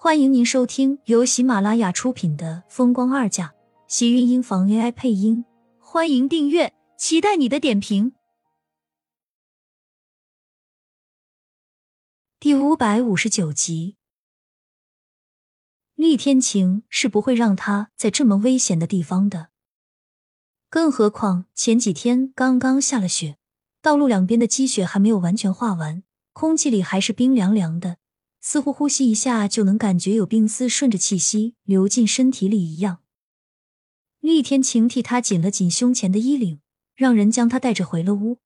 欢迎您收听由喜马拉雅出品的《风光二嫁》，喜运音房 AI 配音。欢迎订阅，期待你的点评。第五百五十九集，厉天晴是不会让他在这么危险的地方的。更何况前几天刚刚下了雪，道路两边的积雪还没有完全化完，空气里还是冰凉凉的。似乎呼吸一下就能感觉有冰丝顺着气息流进身体里一样。厉天晴替他紧了紧胸前的衣领，让人将他带着回了屋。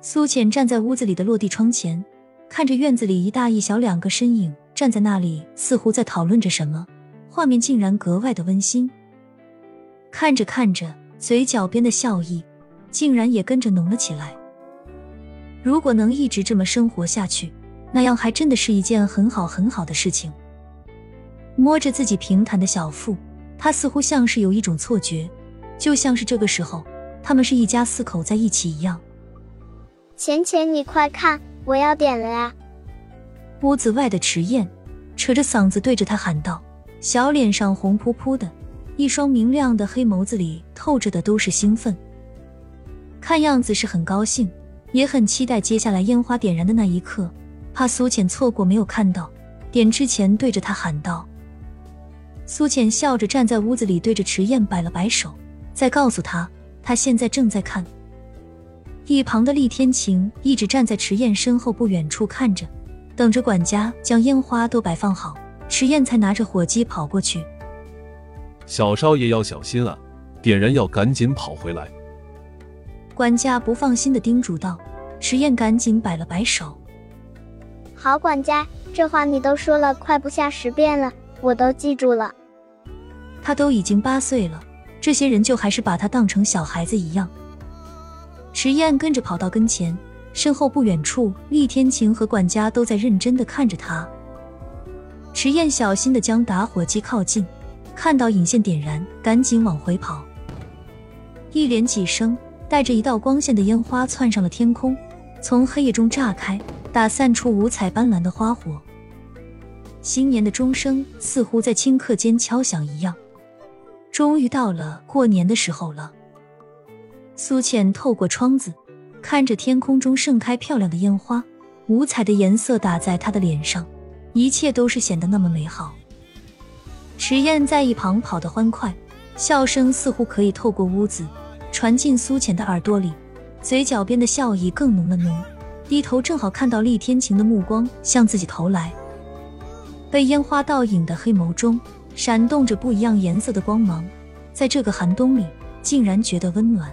苏浅站在屋子里的落地窗前，看着院子里一大一小两个身影站在那里，似乎在讨论着什么，画面竟然格外的温馨。看着看着，嘴角边的笑意竟然也跟着浓了起来。如果能一直这么生活下去。那样还真的是一件很好很好的事情。摸着自己平坦的小腹，他似乎像是有一种错觉，就像是这个时候他们是一家四口在一起一样。浅浅，你快看，我要点了呀！屋子外的池燕扯着嗓子对着他喊道，小脸上红扑扑的，一双明亮的黑眸子里透着的都是兴奋，看样子是很高兴，也很期待接下来烟花点燃的那一刻。怕苏浅错过没有看到，点之前对着他喊道。苏浅笑着站在屋子里，对着池燕摆了摆手，再告诉他，他现在正在看。一旁的厉天晴一直站在池燕身后不远处看着，等着管家将烟花都摆放好，池燕才拿着火机跑过去。小少爷要小心啊，点燃要赶紧跑回来。管家不放心的叮嘱道。池燕赶紧摆了摆手。好，管家，这话你都说了快不下十遍了，我都记住了。他都已经八岁了，这些人就还是把他当成小孩子一样。迟燕跟着跑到跟前，身后不远处，厉天晴和管家都在认真的看着他。迟燕小心的将打火机靠近，看到引线点燃，赶紧往回跑。一连几声，带着一道光线的烟花窜上了天空，从黑夜中炸开。打散出五彩斑斓的花火，新年的钟声似乎在顷刻间敲响一样。终于到了过年的时候了。苏浅透过窗子看着天空中盛开漂亮的烟花，五彩的颜色打在她的脸上，一切都是显得那么美好。迟燕在一旁跑得欢快，笑声似乎可以透过屋子传进苏浅的耳朵里，嘴角边的笑意更浓了浓。低头正好看到厉天晴的目光向自己投来，被烟花倒影的黑眸中闪动着不一样颜色的光芒，在这个寒冬里竟然觉得温暖。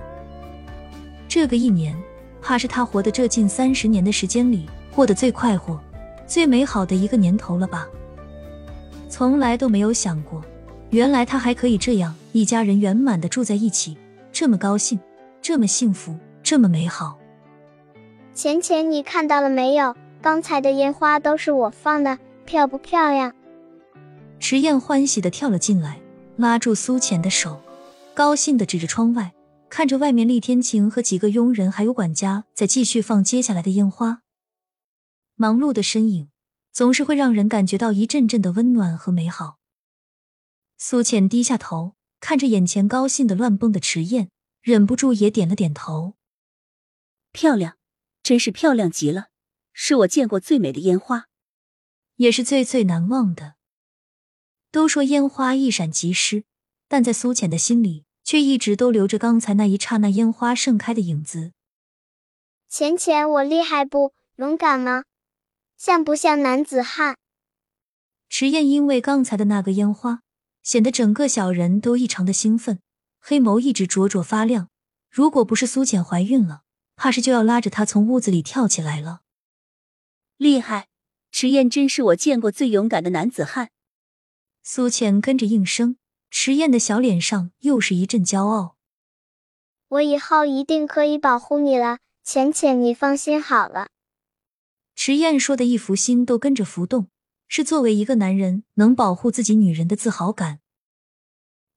这个一年，怕是他活的这近三十年的时间里过得最快活、最美好的一个年头了吧？从来都没有想过，原来他还可以这样一家人圆满的住在一起，这么高兴，这么幸福，这么美好。浅浅，你看到了没有？刚才的烟花都是我放的，漂不漂亮？池燕欢喜的跳了进来，拉住苏浅的手，高兴的指着窗外，看着外面厉天晴和几个佣人还有管家在继续放接下来的烟花。忙碌的身影总是会让人感觉到一阵阵的温暖和美好。苏浅低下头，看着眼前高兴的乱蹦的池燕，忍不住也点了点头，漂亮。真是漂亮极了，是我见过最美的烟花，也是最最难忘的。都说烟花一闪即逝，但在苏浅的心里，却一直都留着刚才那一刹那烟花盛开的影子。浅浅，我厉害不？勇敢吗？像不像男子汉？迟燕因为刚才的那个烟花，显得整个小人都异常的兴奋，黑眸一直灼灼发亮。如果不是苏浅怀孕了，怕是就要拉着他从屋子里跳起来了。厉害，迟燕真是我见过最勇敢的男子汉。苏浅跟着应声，迟燕的小脸上又是一阵骄傲。我以后一定可以保护你了，浅浅，你放心好了。迟燕说的一幅心都跟着浮动，是作为一个男人能保护自己女人的自豪感。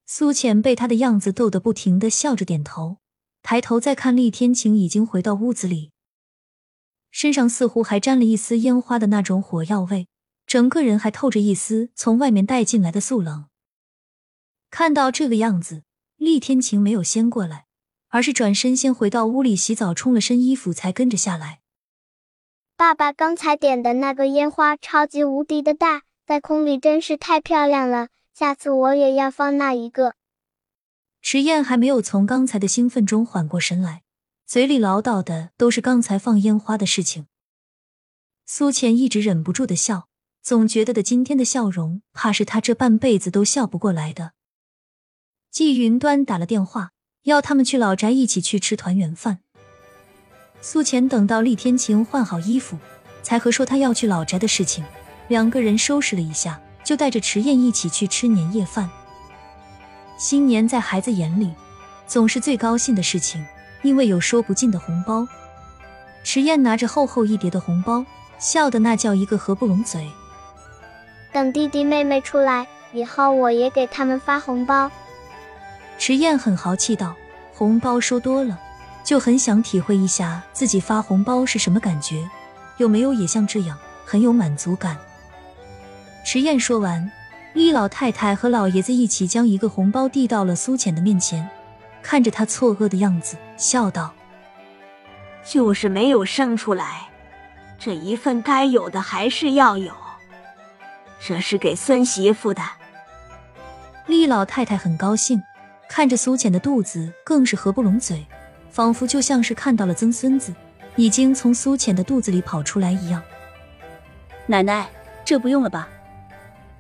苏浅被他的样子逗得不停的笑着点头。抬头再看，厉天晴已经回到屋子里，身上似乎还沾了一丝烟花的那种火药味，整个人还透着一丝从外面带进来的素冷。看到这个样子，厉天晴没有先过来，而是转身先回到屋里洗澡，冲了身衣服才跟着下来。爸爸刚才点的那个烟花超级无敌的大，在空里真是太漂亮了，下次我也要放那一个。迟燕还没有从刚才的兴奋中缓过神来，嘴里唠叨的都是刚才放烟花的事情。苏浅一直忍不住的笑，总觉得的今天的笑容，怕是他这半辈子都笑不过来的。季云端打了电话，要他们去老宅一起去吃团圆饭。苏浅等到厉天晴换好衣服，才和说他要去老宅的事情。两个人收拾了一下，就带着迟燕一起去吃年夜饭。新年在孩子眼里总是最高兴的事情，因为有说不尽的红包。迟燕拿着厚厚一叠的红包，笑的那叫一个合不拢嘴。等弟弟妹妹出来以后，我也给他们发红包。迟燕很豪气道：“红包收多了，就很想体会一下自己发红包是什么感觉，有没有也像这样很有满足感？”迟燕说完，厉老太太和老爷子一起将一个红包递到了苏浅的面前，看着他错愕的样子，笑道：“就是没有生出来，这一份该有的还是要有，这是给孙媳妇的。”厉老太太很高兴。看着苏浅的肚子，更是合不拢嘴，仿佛就像是看到了曾孙子已经从苏浅的肚子里跑出来一样。奶奶，这不用了吧？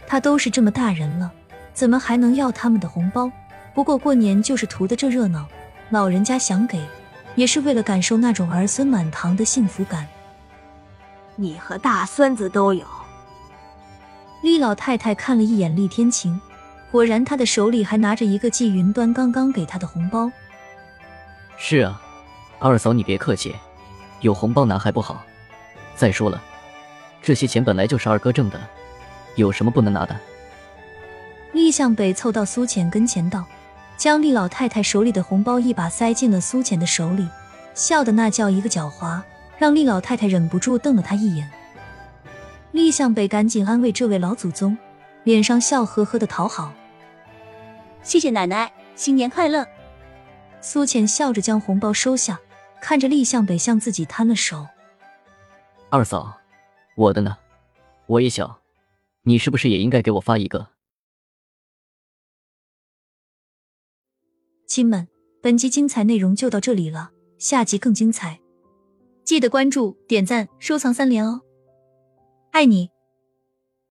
他都是这么大人了，怎么还能要他们的红包？不过过年就是图的这热闹，老人家想给，也是为了感受那种儿孙满堂的幸福感。你和大孙子都有。厉老太太看了一眼厉天晴。果然，他的手里还拿着一个季云端刚刚给他的红包。是啊，二嫂你别客气，有红包拿还不好。再说了，这些钱本来就是二哥挣的，有什么不能拿的？厉向北凑到苏浅跟前道，将厉老太太手里的红包一把塞进了苏浅的手里，笑的那叫一个狡猾，让厉老太太忍不住瞪了他一眼。厉向北赶紧安慰这位老祖宗。脸上笑呵呵的讨好，谢谢奶奶，新年快乐。苏浅笑着将红包收下，看着厉向北向自己摊了手。二嫂，我的呢？我也小，你是不是也应该给我发一个？亲们，本集精彩内容就到这里了，下集更精彩，记得关注、点赞、收藏三连哦，爱你。